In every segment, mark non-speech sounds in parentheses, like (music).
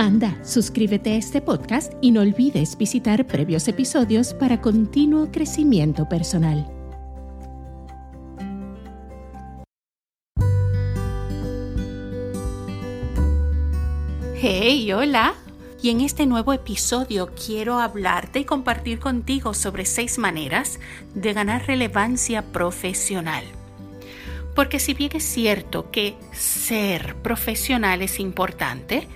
Anda, suscríbete a este podcast y no olvides visitar previos episodios para continuo crecimiento personal. Hey, hola. Y en este nuevo episodio quiero hablarte y compartir contigo sobre seis maneras de ganar relevancia profesional. Porque si bien es cierto que ser profesional es importante,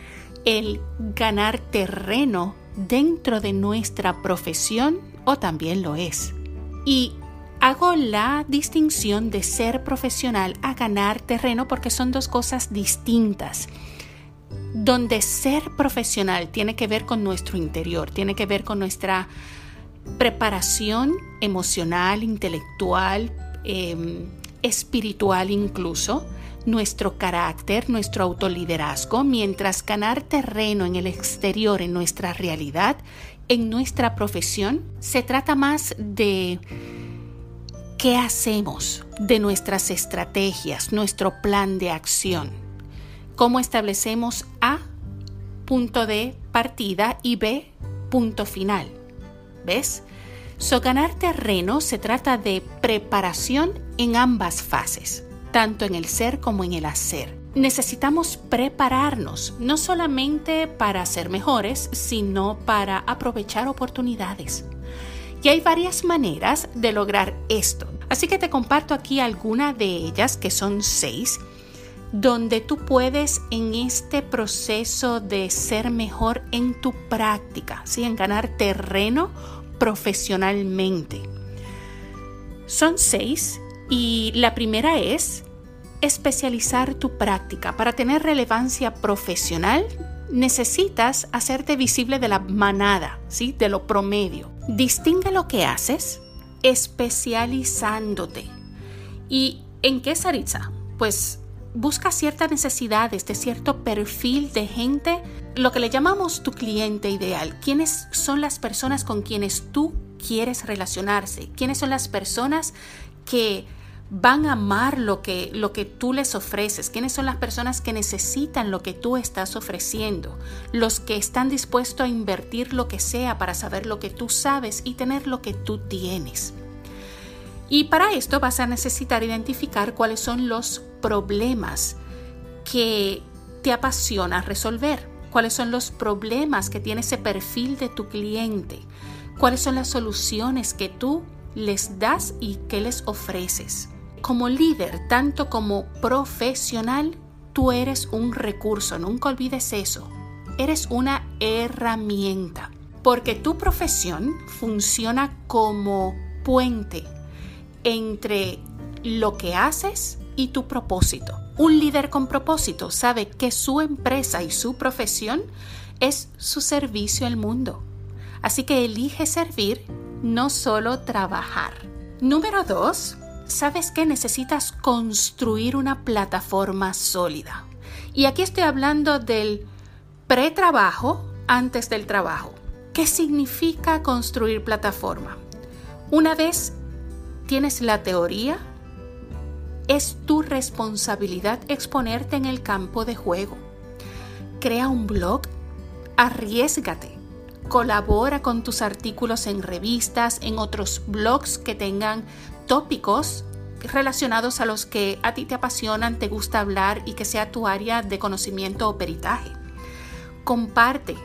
el ganar terreno dentro de nuestra profesión o también lo es. Y hago la distinción de ser profesional a ganar terreno porque son dos cosas distintas. Donde ser profesional tiene que ver con nuestro interior, tiene que ver con nuestra preparación emocional, intelectual, em, espiritual incluso, nuestro carácter, nuestro autoliderazgo, mientras ganar terreno en el exterior, en nuestra realidad, en nuestra profesión, se trata más de qué hacemos, de nuestras estrategias, nuestro plan de acción, cómo establecemos A, punto de partida y B, punto final. ¿Ves? So, ganar terreno se trata de preparación en ambas fases tanto en el ser como en el hacer. Necesitamos prepararnos, no solamente para ser mejores, sino para aprovechar oportunidades. Y hay varias maneras de lograr esto. Así que te comparto aquí algunas de ellas, que son seis, donde tú puedes en este proceso de ser mejor en tu práctica, ¿sí? en ganar terreno profesionalmente. Son seis y la primera es especializar tu práctica. Para tener relevancia profesional, necesitas hacerte visible de la manada, ¿sí? de lo promedio. Distingue lo que haces especializándote. ¿Y en qué, Saritza? Pues busca ciertas necesidades de cierto perfil de gente, lo que le llamamos tu cliente ideal. ¿Quiénes son las personas con quienes tú quieres relacionarse? ¿Quiénes son las personas que van a amar lo que, lo que tú les ofreces, quiénes son las personas que necesitan lo que tú estás ofreciendo, los que están dispuestos a invertir lo que sea para saber lo que tú sabes y tener lo que tú tienes. Y para esto vas a necesitar identificar cuáles son los problemas que te apasiona resolver, cuáles son los problemas que tiene ese perfil de tu cliente, cuáles son las soluciones que tú les das y que les ofreces como líder, tanto como profesional, tú eres un recurso, nunca olvides eso. Eres una herramienta, porque tu profesión funciona como puente entre lo que haces y tu propósito. Un líder con propósito sabe que su empresa y su profesión es su servicio al mundo. Así que elige servir, no solo trabajar. Número dos, ¿sabes que necesitas construir una plataforma sólida? Y aquí estoy hablando del pretrabajo antes del trabajo. ¿Qué significa construir plataforma? Una vez tienes la teoría, es tu responsabilidad exponerte en el campo de juego. Crea un blog, arriesgate, colabora con tus artículos en revistas, en otros blogs que tengan tópicos relacionados a los que a ti te apasionan, te gusta hablar y que sea tu área de conocimiento o peritaje. Comparte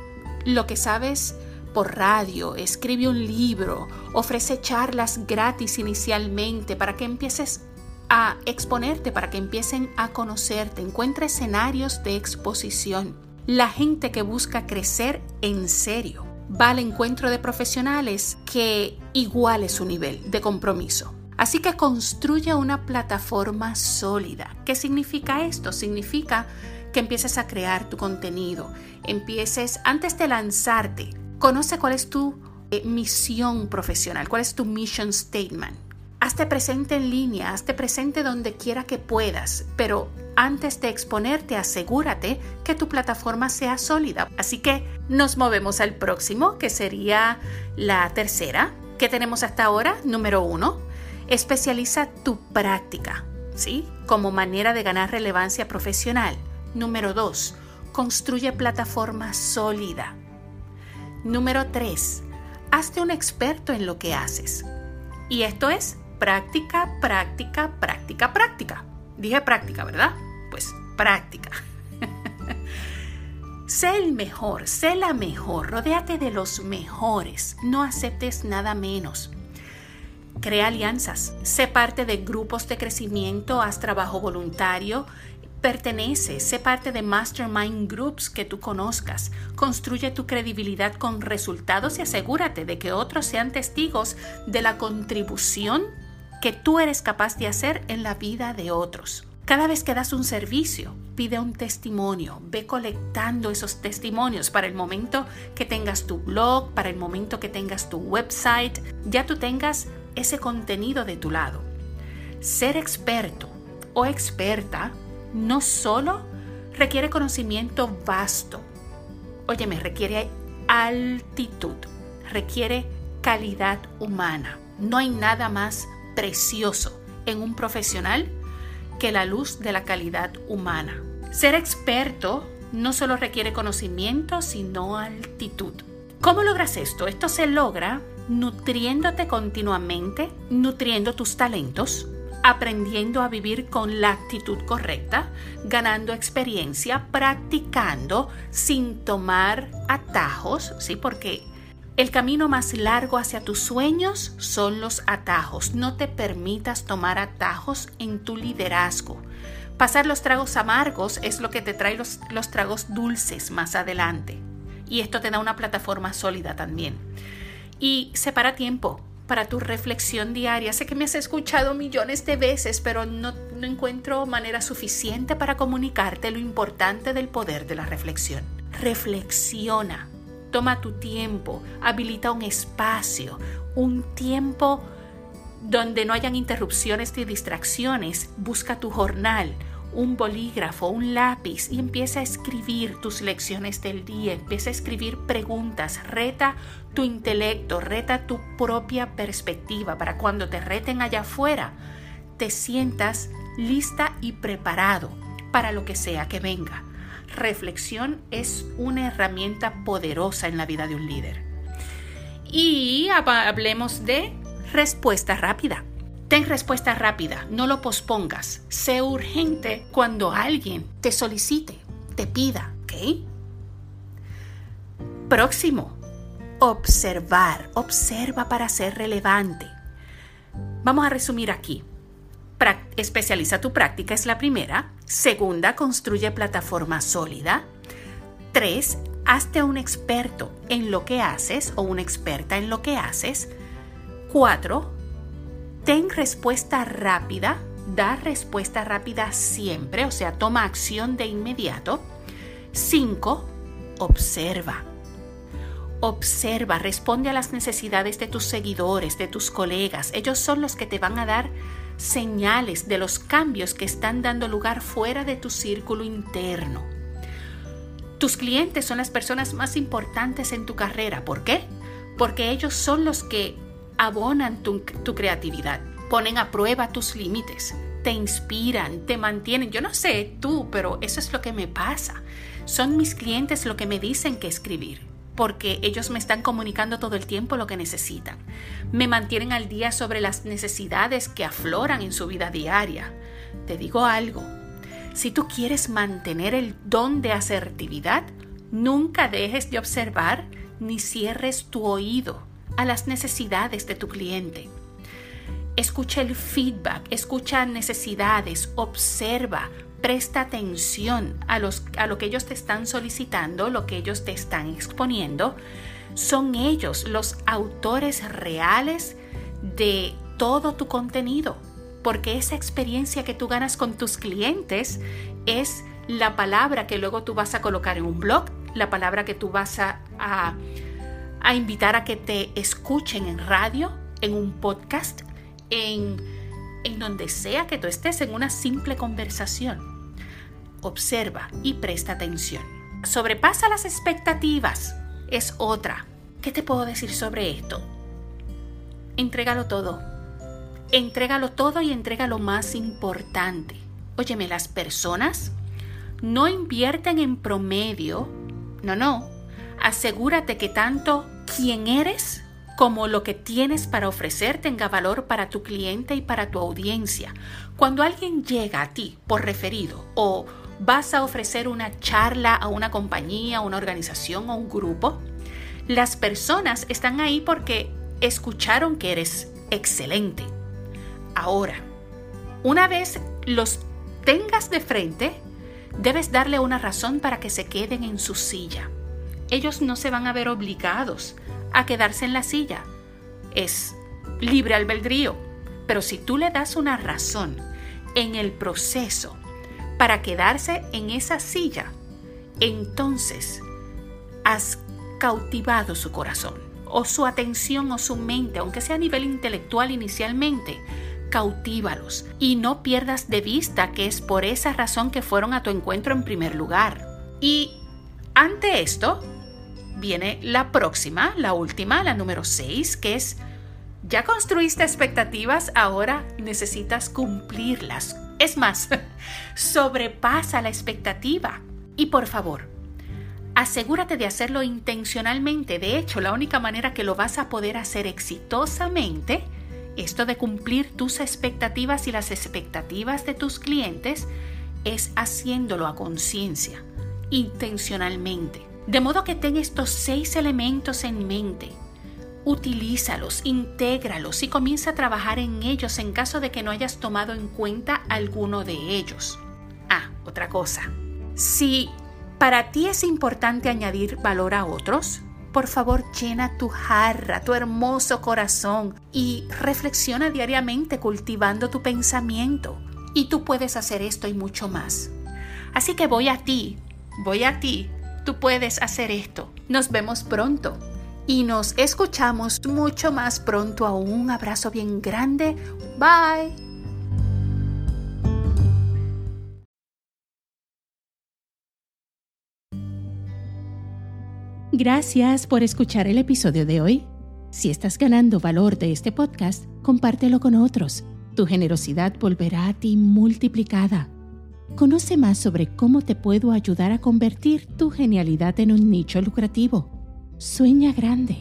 lo que sabes por radio, escribe un libro, ofrece charlas gratis inicialmente para que empieces a exponerte, para que empiecen a conocerte, encuentra escenarios de exposición. La gente que busca crecer en serio va al encuentro de profesionales que iguale su nivel de compromiso. Así que construye una plataforma sólida. ¿Qué significa esto? Significa que empieces a crear tu contenido, empieces antes de lanzarte, conoce cuál es tu eh, misión profesional? ¿Cuál es tu mission statement? Hazte presente en línea, hazte presente donde quiera que puedas, pero antes de exponerte asegúrate que tu plataforma sea sólida. Así que nos movemos al próximo, que sería la tercera. ¿Qué tenemos hasta ahora? Número uno, especializa tu práctica, ¿sí? Como manera de ganar relevancia profesional. Número dos, construye plataforma sólida. Número 3. Hazte un experto en lo que haces. Y esto es práctica, práctica, práctica, práctica. Dije práctica, ¿verdad? Pues práctica. (laughs) sé el mejor, sé la mejor, rodéate de los mejores, no aceptes nada menos. Crea alianzas, sé parte de grupos de crecimiento, haz trabajo voluntario, Pertenece, sé parte de mastermind groups que tú conozcas, construye tu credibilidad con resultados y asegúrate de que otros sean testigos de la contribución que tú eres capaz de hacer en la vida de otros. Cada vez que das un servicio, pide un testimonio, ve colectando esos testimonios para el momento que tengas tu blog, para el momento que tengas tu website, ya tú tengas ese contenido de tu lado. Ser experto o experta no solo requiere conocimiento vasto, óyeme, requiere altitud, requiere calidad humana. No hay nada más precioso en un profesional que la luz de la calidad humana. Ser experto no solo requiere conocimiento, sino altitud. ¿Cómo logras esto? Esto se logra nutriéndote continuamente, nutriendo tus talentos, aprendiendo a vivir con la actitud correcta, ganando experiencia, practicando sin tomar atajos, ¿sí? Porque el camino más largo hacia tus sueños son los atajos. No te permitas tomar atajos en tu liderazgo. Pasar los tragos amargos es lo que te trae los, los tragos dulces más adelante. Y esto te da una plataforma sólida también. Y separa tiempo para tu reflexión diaria. Sé que me has escuchado millones de veces, pero no, no encuentro manera suficiente para comunicarte lo importante del poder de la reflexión. Reflexiona, toma tu tiempo, habilita un espacio, un tiempo donde no hayan interrupciones ni distracciones. Busca tu jornal, un bolígrafo, un lápiz y empieza a escribir tus lecciones del día, empieza a escribir preguntas, reta tu intelecto, reta tu propia perspectiva para cuando te reten allá afuera, te sientas lista y preparado para lo que sea que venga. Reflexión es una herramienta poderosa en la vida de un líder. Y hablemos de respuesta rápida. Ten respuesta rápida, no lo pospongas. Sé urgente cuando alguien te solicite, te pida, ¿ok? Próximo, observar. Observa para ser relevante. Vamos a resumir aquí. Especializa tu práctica es la primera. Segunda, construye plataforma sólida. Tres, hazte un experto en lo que haces o una experta en lo que haces. Cuatro, ten respuesta rápida, da respuesta rápida siempre, o sea, toma acción de inmediato. 5. Observa. Observa, responde a las necesidades de tus seguidores, de tus colegas. Ellos son los que te van a dar señales de los cambios que están dando lugar fuera de tu círculo interno. Tus clientes son las personas más importantes en tu carrera. ¿Por qué? Porque ellos son los que abonan tu, creatividad, ponen a prueba tus límites, te inspiran, te mantienen. Yo no sé tú, pero eso es lo que me pasa. Son mis clientes lo que me dicen que escribir, porque ellos me están comunicando todo el tiempo lo que necesitan. Me mantienen al día sobre las necesidades que afloran en su vida diaria. Te digo algo, si tú quieres mantener el don de asertividad, nunca dejes de observar ni cierres tu oído a las necesidades de tu cliente. Escucha el feedback, escucha necesidades, observa, presta atención a, los, a lo que ellos te están solicitando, lo que ellos te están exponiendo. Son ellos los autores reales de todo tu contenido, porque esa experiencia que tú ganas con tus clientes es la palabra que luego tú vas a colocar en un blog, la palabra que tú vas a a invitar a que te escuchen en radio, en un podcast, en, en donde sea que tú estés en una simple conversación. Observa y presta atención. Sobrepasa las expectativas. Es otra. ¿Qué te puedo decir sobre esto? Entrégalo todo. Entrégalo todo y entrega lo más importante. Óyeme, las personas no invierten en promedio. No, no. Asegúrate que tanto quién eres como lo que tienes para ofrecer tenga valor para tu cliente y para tu audiencia. Cuando alguien llega a ti por referido o vas a ofrecer una charla a una compañía, una organización o un grupo, las personas están ahí porque escucharon que eres excelente. Ahora, una vez los tengas de frente, debes darle una razón para que se queden en su silla. Ellos no se van a ver obligados a quedarse en la silla. Es libre albedrío. Pero si tú le das una razón en el proceso para quedarse en esa silla, entonces has cautivado su corazón o su atención o su mente, aunque sea a nivel intelectual inicialmente, cautívalos y no pierdas de vista que es por esa razón que fueron a tu encuentro en primer lugar. Y ante esto viene la próxima, la última, la número 6, que es, ya construiste expectativas, ahora necesitas cumplirlas. Es más, (laughs) sobrepasa la expectativa. Y por favor, asegúrate de hacerlo intencionalmente. De hecho, la única manera que lo vas a poder hacer exitosamente, esto de cumplir tus expectativas y las expectativas de tus clientes, es haciéndolo a conciencia, intencionalmente. De modo que ten estos seis elementos en mente. Utilízalos, intégralos y comienza a trabajar en ellos en caso de que no hayas tomado en cuenta alguno de ellos. Ah, otra cosa. Si para ti es importante añadir valor a otros, por favor llena tu jarra, tu hermoso corazón y reflexiona diariamente cultivando tu pensamiento. Y tú puedes hacer esto y mucho más. Así que voy a ti, voy a ti, tú puedes hacer esto. Nos vemos pronto y nos escuchamos mucho más pronto un abrazo bien grande. Bye. Gracias por escuchar el episodio de hoy. Si estás ganando valor de este podcast, compártelo con otros. Tu generosidad volverá a ti multiplicada. Conoce más sobre cómo te puedo ayudar a convertir tu genialidad en un nicho lucrativo. Sueña grande.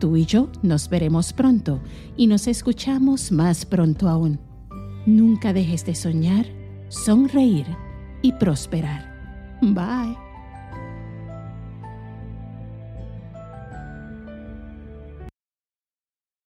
Tú y yo nos veremos pronto y nos escuchamos más pronto aún. Nunca dejes de soñar, sonreír y prosperar. Bye.